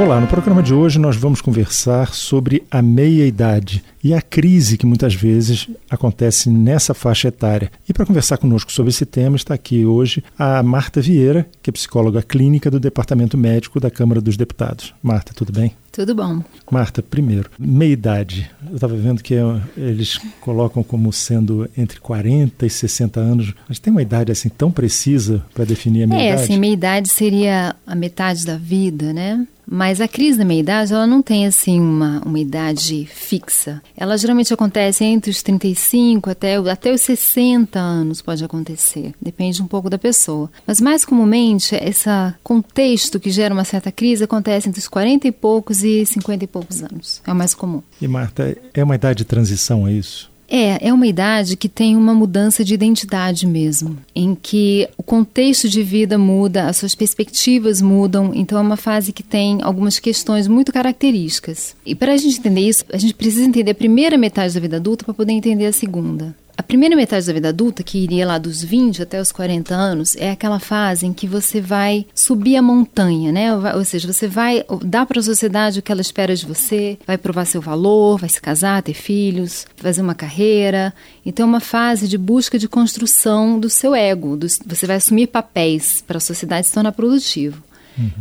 Olá, no programa de hoje nós vamos conversar sobre a meia-idade e a crise que muitas vezes acontece nessa faixa etária. E para conversar conosco sobre esse tema está aqui hoje a Marta Vieira, que é psicóloga clínica do Departamento Médico da Câmara dos Deputados. Marta, tudo bem? Tudo bom. Marta, primeiro, meia-idade. Eu estava vendo que eles colocam como sendo entre 40 e 60 anos. Mas tem uma idade assim tão precisa para definir a meia-idade? É, assim, meia-idade seria a metade da vida, né? Mas a crise da meia-idade, ela não tem, assim, uma, uma idade fixa. Ela geralmente acontece entre os 35 até, até os 60 anos, pode acontecer. Depende um pouco da pessoa. Mas, mais comumente, esse contexto que gera uma certa crise acontece entre os 40 e poucos e 50 e poucos anos. É o mais comum. E, Marta, é uma idade de transição, é isso? É, é uma idade que tem uma mudança de identidade mesmo, em que o contexto de vida muda, as suas perspectivas mudam, então é uma fase que tem algumas questões muito características. E para a gente entender isso, a gente precisa entender a primeira metade da vida adulta para poder entender a segunda. A primeira metade da vida adulta, que iria lá dos 20 até os 40 anos, é aquela fase em que você vai subir a montanha, né? Ou seja, você vai dar para a sociedade o que ela espera de você, vai provar seu valor, vai se casar, ter filhos, fazer uma carreira. Então, é uma fase de busca de construção do seu ego. Do, você vai assumir papéis para a sociedade se tornar produtivo.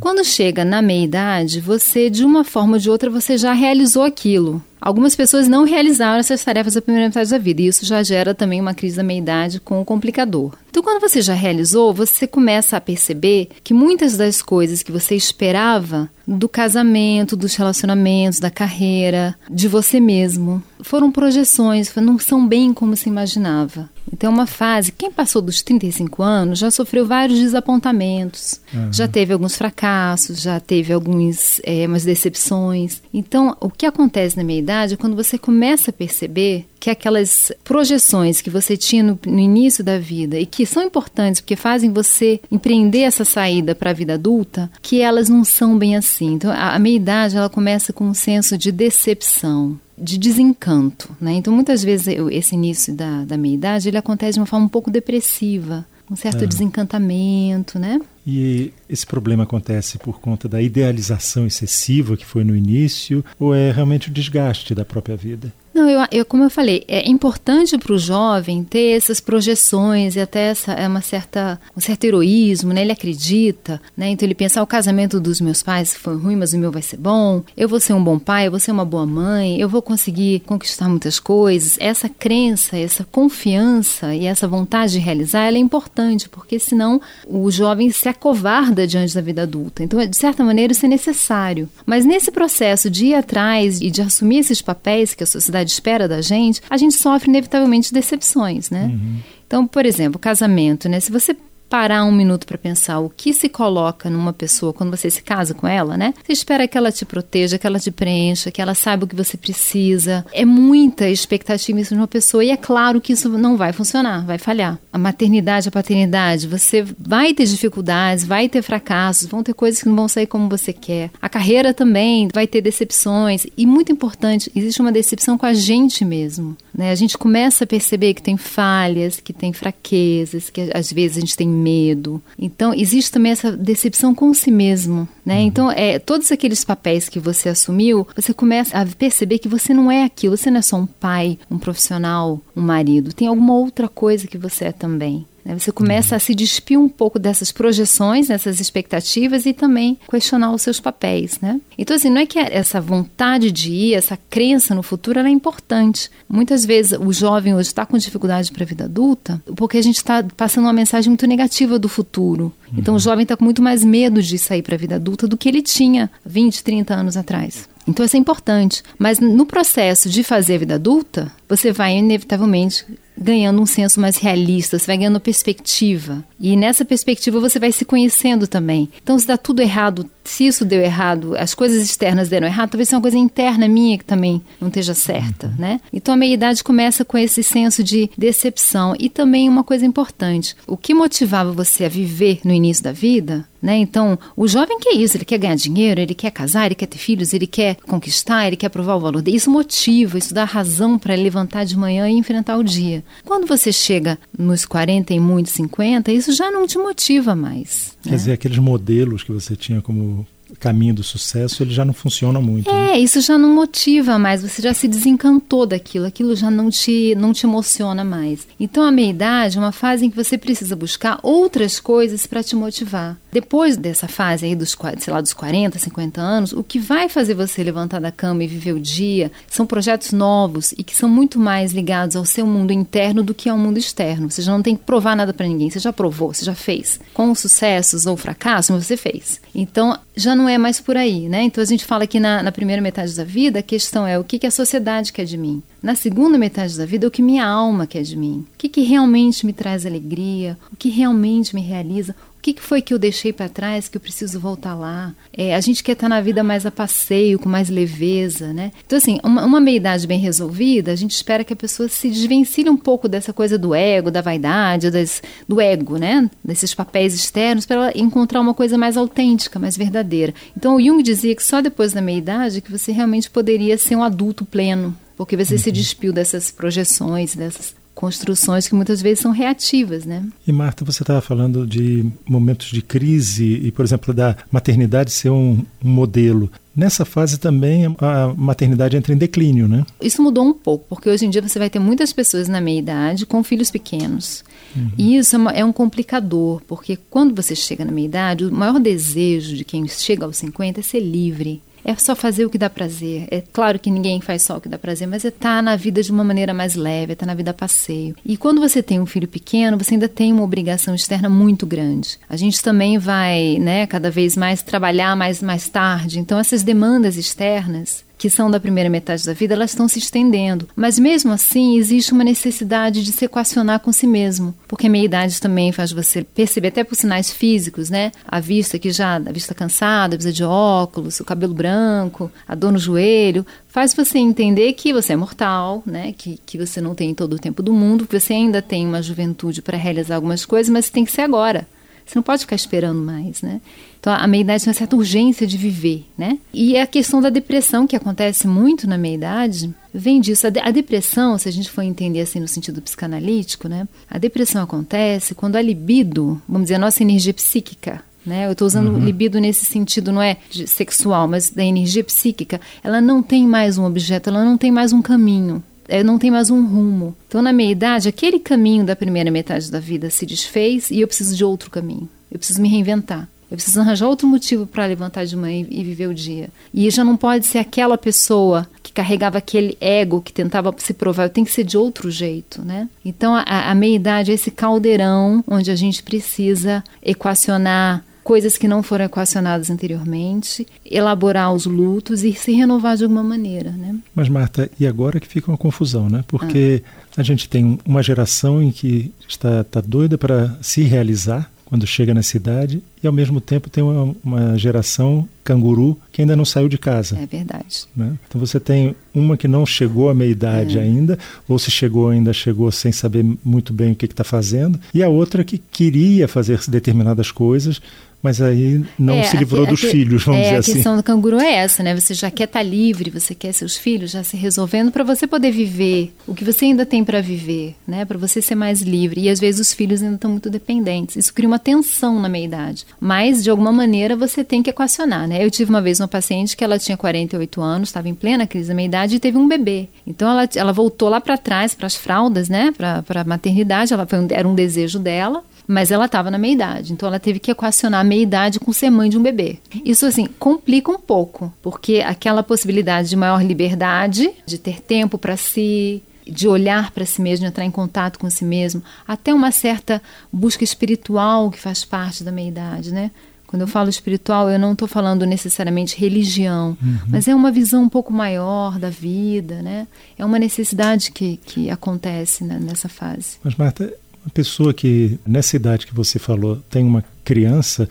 Quando chega na meia-idade, você, de uma forma ou de outra, você já realizou aquilo. Algumas pessoas não realizaram essas tarefas da primeira metade da vida, e isso já gera também uma crise da meia-idade com o complicador. Então, quando você já realizou, você começa a perceber que muitas das coisas que você esperava do casamento, dos relacionamentos, da carreira, de você mesmo, foram projeções, não são bem como se imaginava. Então, é uma fase, quem passou dos 35 anos já sofreu vários desapontamentos, uhum. já teve alguns fracassos, já teve algumas é, decepções. Então, o que acontece na minha idade é quando você começa a perceber que aquelas projeções que você tinha no, no, início da vida e que são importantes porque fazem você empreender essa saída para a vida adulta, que elas não são bem assim. Então, a, a meia-idade ela começa com um senso de decepção de desencanto, né? Então, muitas vezes esse início da, da meia-idade ele acontece de uma forma um pouco depressiva, um certo é. desencantamento, né? E esse problema acontece por conta da idealização excessiva que foi no início ou é realmente o desgaste da própria vida? Não, eu, eu, como eu falei, é importante para o jovem ter essas projeções e até essa, é uma certa, um certo heroísmo, né? Ele acredita, né? Então ele pensa, ah, o casamento dos meus pais foi ruim, mas o meu vai ser bom, eu vou ser um bom pai, eu vou ser uma boa mãe, eu vou conseguir conquistar muitas coisas. Essa crença, essa confiança e essa vontade de realizar, ela é importante, porque senão o jovem se acovarda diante da vida adulta. Então, de certa maneira, isso é necessário. Mas nesse processo de ir atrás e de assumir esses papéis que a sociedade sociedade espera da gente, a gente sofre inevitavelmente decepções, né? Uhum. Então, por exemplo, casamento, né? Se você parar um minuto para pensar o que se coloca numa pessoa quando você se casa com ela, né? Você espera que ela te proteja, que ela te preencha, que ela saiba o que você precisa. É muita expectativa isso de uma pessoa e é claro que isso não vai funcionar, vai falhar. A maternidade, a paternidade, você vai ter dificuldades, vai ter fracassos, vão ter coisas que não vão sair como você quer. A carreira também vai ter decepções e muito importante, existe uma decepção com a gente mesmo, né? A gente começa a perceber que tem falhas, que tem fraquezas, que às vezes a gente tem medo. Então, existe também essa decepção com si mesmo, né? Uhum. Então, é, todos aqueles papéis que você assumiu, você começa a perceber que você não é aquilo, você não é só um pai, um profissional, um marido, tem alguma outra coisa que você é também. Né? Você começa a se despir um pouco dessas projeções, dessas expectativas e também questionar os seus papéis, né? Então, assim, não é que essa vontade de ir, essa crença no futuro, é importante. Muitas vezes o jovem hoje está com dificuldade para a vida adulta porque a gente está passando uma mensagem muito negativa do futuro. Então, o uhum. jovem está com muito mais medo de sair para a vida adulta do que ele tinha 20, 30 anos atrás. Então, isso é importante. Mas no processo de fazer a vida adulta, você vai inevitavelmente ganhando um senso mais realista, você vai ganhando perspectiva. E nessa perspectiva você vai se conhecendo também. Então, se dá tudo errado se isso deu errado, as coisas externas deram errado, talvez seja uma coisa interna minha que também não esteja certa, uhum. né? Então a meia-idade começa com esse senso de decepção e também uma coisa importante, o que motivava você a viver no início da vida né? Então, o jovem quer isso, ele quer ganhar dinheiro, ele quer casar, ele quer ter filhos, ele quer conquistar, ele quer provar o valor dele. Isso motiva, isso dá razão para levantar de manhã e enfrentar o dia. Quando você chega nos 40 e muitos 50, isso já não te motiva mais. Quer né? dizer, aqueles modelos que você tinha como caminho do sucesso, ele já não funciona muito. É, né? isso já não motiva mais, você já se desencantou daquilo, aquilo já não te, não te emociona mais. Então a meia-idade é uma fase em que você precisa buscar outras coisas para te motivar. Depois dessa fase aí dos, sei lá, dos 40, 50 anos, o que vai fazer você levantar da cama e viver o dia são projetos novos e que são muito mais ligados ao seu mundo interno do que ao mundo externo. Você já não tem que provar nada para ninguém, você já provou, você já fez. Com sucessos ou fracassos, você fez. Então já não é mais por aí, né? Então a gente fala que na, na primeira metade da vida a questão é o que, que a sociedade quer de mim. Na segunda metade da vida, o que minha alma quer de mim. O que, que realmente me traz alegria, o que realmente me realiza, o que, que foi que eu deixei para trás que eu preciso voltar lá? É, a gente quer estar tá na vida mais a passeio, com mais leveza, né? Então, assim, uma, uma meia-idade bem resolvida, a gente espera que a pessoa se desvencilhe um pouco dessa coisa do ego, da vaidade, das, do ego, né? Desses papéis externos, para ela encontrar uma coisa mais autêntica, mais verdadeira. Então, o Jung dizia que só depois da meia-idade que você realmente poderia ser um adulto pleno, porque você uhum. se despiu dessas projeções, dessas construções que muitas vezes são reativas, né? E Marta, você estava falando de momentos de crise e, por exemplo, da maternidade ser um, um modelo. Nessa fase também a maternidade entra em declínio, né? Isso mudou um pouco, porque hoje em dia você vai ter muitas pessoas na meia idade com filhos pequenos. Uhum. E isso é, uma, é, um complicador, porque quando você chega na meia idade, o maior desejo de quem chega aos 50 é ser livre é só fazer o que dá prazer. É claro que ninguém faz só o que dá prazer, mas é estar tá na vida de uma maneira mais leve, é estar tá na vida a passeio. E quando você tem um filho pequeno, você ainda tem uma obrigação externa muito grande. A gente também vai, né, cada vez mais trabalhar mais mais tarde. Então essas demandas externas que são da primeira metade da vida, elas estão se estendendo. Mas mesmo assim, existe uma necessidade de se equacionar com si mesmo, porque a meia-idade também faz você perceber, até por sinais físicos, né? A vista que já, a vista cansada, precisa de óculos, o cabelo branco, a dor no joelho, faz você entender que você é mortal, né? Que, que você não tem todo o tempo do mundo, que você ainda tem uma juventude para realizar algumas coisas, mas tem que ser agora. Você não pode ficar esperando mais, né? Então, a meia-idade tem uma certa urgência de viver, né? E a questão da depressão, que acontece muito na meia-idade, vem disso. A, de a, depressão, se a gente for entender assim no sentido psicanalítico, né? A depressão acontece quando a libido, vamos dizer, a nossa energia psíquica, né? Eu estou usando uhum. libido nesse sentido, não é sexual, mas da energia psíquica, ela não tem mais um objeto, ela não tem mais um caminho é, não tem mais um rumo. Então, na meia idade, aquele caminho da primeira metade da vida se desfez e eu preciso de outro caminho. Eu preciso me reinventar. Eu preciso arranjar outro motivo para levantar de manhã e viver o dia. E já não pode ser aquela pessoa que carregava aquele ego que tentava se provar. Eu tenho que ser de outro jeito, né? Então a, a meia idade é esse caldeirão onde a gente precisa equacionar coisas que não foram equacionadas anteriormente, elaborar os lutos e se renovar de alguma maneira, né? Mas Marta, e agora que fica uma confusão, né? Porque ah. a gente tem uma geração em que está, está doida para se realizar quando chega na cidade e ao mesmo tempo tem uma, uma, geração canguru que ainda não saiu de casa. É verdade. Né? Então você tem uma que não chegou à meia-idade é. ainda, ou se chegou ainda chegou sem saber muito bem o que está fazendo, e a outra que queria fazer determinadas coisas, mas aí não é, se livrou dos filhos, vamos é, dizer assim. A questão do canguru é essa, né? Você já quer estar tá livre, você quer seus filhos já se resolvendo para você poder viver o que você ainda tem para viver, né? Para você ser mais livre. E às vezes os filhos ainda estão muito dependentes. Isso cria uma tensão na meia-idade. Mas, de alguma maneira, você tem que equacionar, né? Eu tive uma vez uma paciente que ela tinha 48 anos, estava em plena crise da meia-idade e teve um bebê. Então, ela, ela voltou lá para trás, para as fraldas, né? Para a maternidade. Ela, era um desejo dela mas ela estava na meia-idade, então ela teve que equacionar a meia-idade com ser mãe de um bebê. Isso, assim, complica um pouco, porque aquela possibilidade de maior liberdade, de ter tempo para si, de olhar para si mesmo, entrar em contato com si mesmo, até uma certa busca espiritual que faz parte da meia-idade, né? Quando eu falo espiritual, eu não estou falando necessariamente religião, uhum. mas é uma visão um pouco maior da vida, né? É uma necessidade que, que acontece né, nessa fase. Mas, Marta, uma pessoa que, nessa idade que você falou, tem uma criança,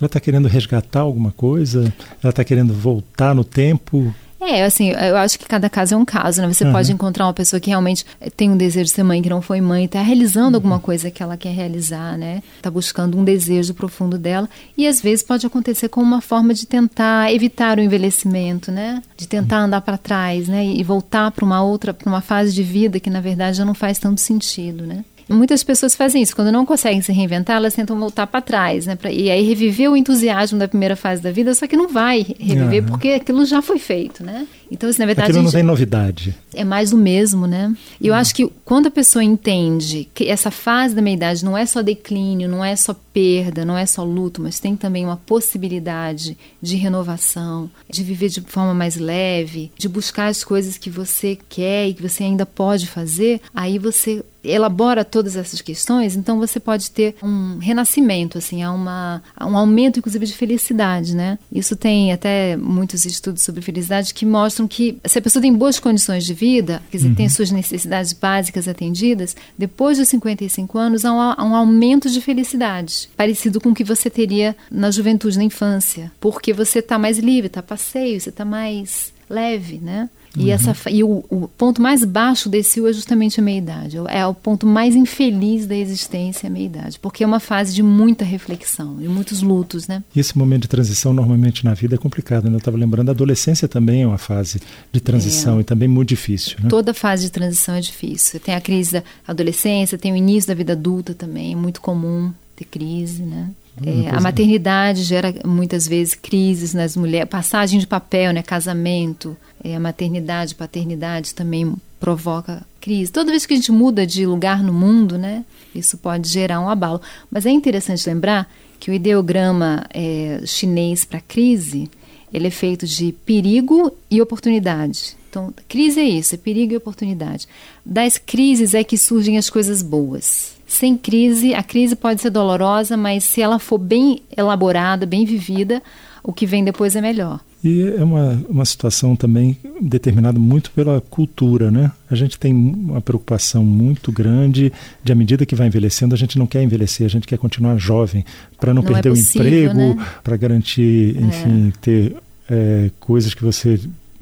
Ela está querendo resgatar alguma coisa? Ela está querendo voltar no tempo? É, assim, eu acho que cada caso é um caso, né? Você uhum. pode encontrar uma pessoa que realmente tem um desejo de ser mãe, que não foi mãe, está realizando alguma uhum. coisa que ela quer realizar, né? Está buscando um desejo profundo dela. E às vezes pode acontecer como uma forma de tentar evitar o envelhecimento, né? De tentar uhum. andar para trás, né? E voltar para uma outra, para uma fase de vida que na verdade já não faz tanto sentido, né? Muitas pessoas fazem isso. Quando não conseguem se reinventar, elas tentam voltar para trás, né? Pra, e aí reviver o entusiasmo da primeira fase da vida, só que não vai reviver uhum. porque aquilo já foi feito, né? Então, assim, na verdade. Aquilo não tem novidade. É mais do mesmo, né? E eu uhum. acho que quando a pessoa entende que essa fase da meia-idade não é só declínio, não é só perda, não é só luto, mas tem também uma possibilidade de renovação, de viver de forma mais leve, de buscar as coisas que você quer e que você ainda pode fazer, aí você elabora todas essas questões, então você pode ter um renascimento, assim, há, uma, há um aumento, inclusive, de felicidade, né? Isso tem até muitos estudos sobre felicidade que mostram que se a pessoa tem boas condições de vida, quer dizer, uhum. tem suas necessidades básicas atendidas, depois dos 55 anos há um, há um aumento de felicidade, parecido com o que você teria na juventude, na infância, porque você está mais livre, está passeio, você está mais leve, né? E, uhum. essa, e o, o, ponto mais baixo desse U é justamente a meia-idade. É o ponto mais infeliz da existência, a meia-idade. Porque é uma fase de muita reflexão, de muitos lutos, né? E esse momento de transição, normalmente, na vida é complicado. Né? Eu estava lembrando, a adolescência também é uma fase de transição é. e também muito difícil. Né? Toda fase de transição é difícil. Tem a crise da adolescência, tem o início da vida adulta também, é muito comum ter crise, né? É, a é. maternidade gera muitas vezes crises nas mulheres, passagem de papel, né, casamento, é, a maternidade, paternidade também provoca crise. Toda vez que a gente muda de lugar no mundo, né, isso pode gerar um abalo. Mas é interessante lembrar que o ideograma é, chinês para crise ele é feito de perigo e oportunidade. Então, crise é isso, é perigo e oportunidade. Das crises é que surgem as coisas boas. Sem crise, a crise pode ser dolorosa, mas se ela for bem elaborada, bem vivida, o que vem depois é melhor. E é uma, uma situação também determinada muito pela cultura, né? A gente tem uma preocupação muito grande de, à medida que vai envelhecendo, a gente não quer envelhecer, a gente quer continuar jovem, para não, não, perder é possível, o emprego, né? para garantir, é. enfim, é. ter é, coisas que você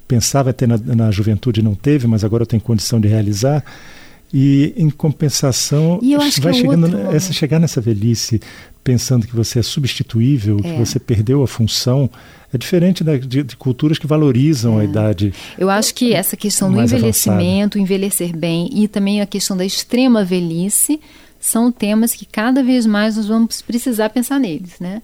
pensava ter na, na juventude e não teve, mas agora tem condição de realizar. E em compensação, vai é chegando outro... essa chegar nessa velhice pensando que você é substituível, é. que você perdeu a função, é diferente da, de, de, culturas que valorizam é. a idade. Eu acho que essa questão do envelhecimento, avançada. envelhecer bem e também a questão da extrema velhice são temas que cada vez mais nós vamos precisar pensar neles, né?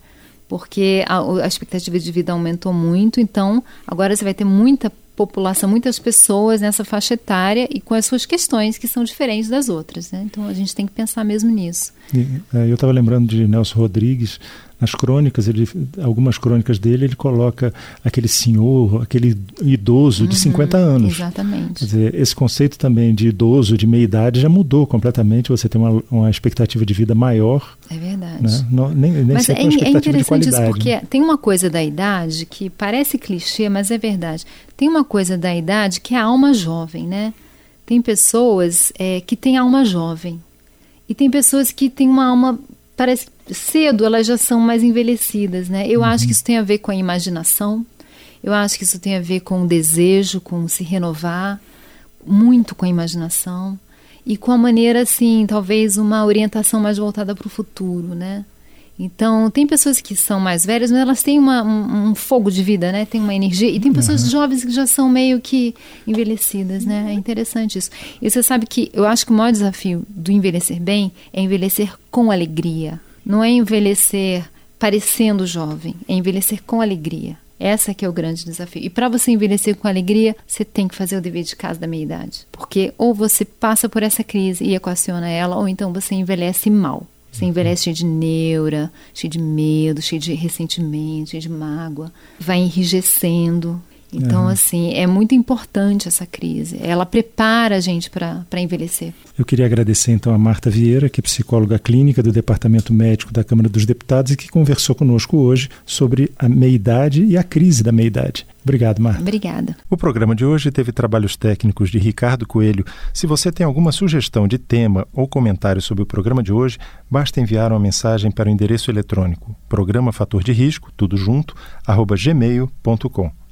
Porque a, a expectativa de vida aumentou muito, então agora você vai ter muita população, muitas pessoas nessa faixa etária e com as suas questões que são diferentes das outras. Né? Então a gente tem que pensar mesmo nisso. E, é, eu estava lembrando de Nelson Rodrigues, nas crônicas, ele, algumas crônicas dele, ele coloca aquele senhor, aquele idoso de uhum, 50 anos. Exatamente. Quer dizer, esse conceito também de idoso, de meia idade, já mudou completamente. Você tem uma, uma expectativa de vida maior. É verdade. Né? Não, nem, nem mas é, é interessante isso, porque né? tem uma coisa da idade que parece clichê, mas é verdade. Tem uma coisa da idade que é a alma jovem, né? Tem pessoas é, que têm alma jovem. E tem pessoas que têm uma alma parece cedo elas já são mais envelhecidas, né? Eu uhum. acho que isso tem a ver com a imaginação. Eu acho que isso tem a ver com o desejo, com se renovar, muito com a imaginação e com a maneira assim, talvez uma orientação mais voltada para o futuro, né? Então, tem pessoas que são mais velhas, mas elas têm uma, um, um, fogo de vida, né? Tem uma energia. E tem pessoas uhum. jovens que já são meio que envelhecidas, né? É interessante isso. E você sabe que eu acho que o maior desafio do envelhecer bem é envelhecer com alegria. Não é envelhecer parecendo jovem, é envelhecer com alegria. Essa que é o grande desafio. E para você envelhecer com alegria, você tem que fazer o dever de casa da meia-idade. Porque ou você passa por essa crise e equaciona ela, ou então você envelhece mal. Você envelhece cheio de neura, cheio de medo, cheio de ressentimento, cheio de mágoa. Vai enrijecendo. Então, assim, é muito importante essa crise. Ela prepara a gente para envelhecer. Eu queria agradecer então a Marta Vieira, que é psicóloga clínica do Departamento Médico da Câmara dos Deputados e que conversou conosco hoje sobre a meia-idade e a crise da meia-idade. Obrigado, Marta. Obrigada. O programa de hoje teve trabalhos técnicos de Ricardo Coelho. Se você tem alguma sugestão de tema ou comentário sobre o programa de hoje, basta enviar uma mensagem para o endereço eletrônico programa fator de risco, tudo junto, arroba gmail.com.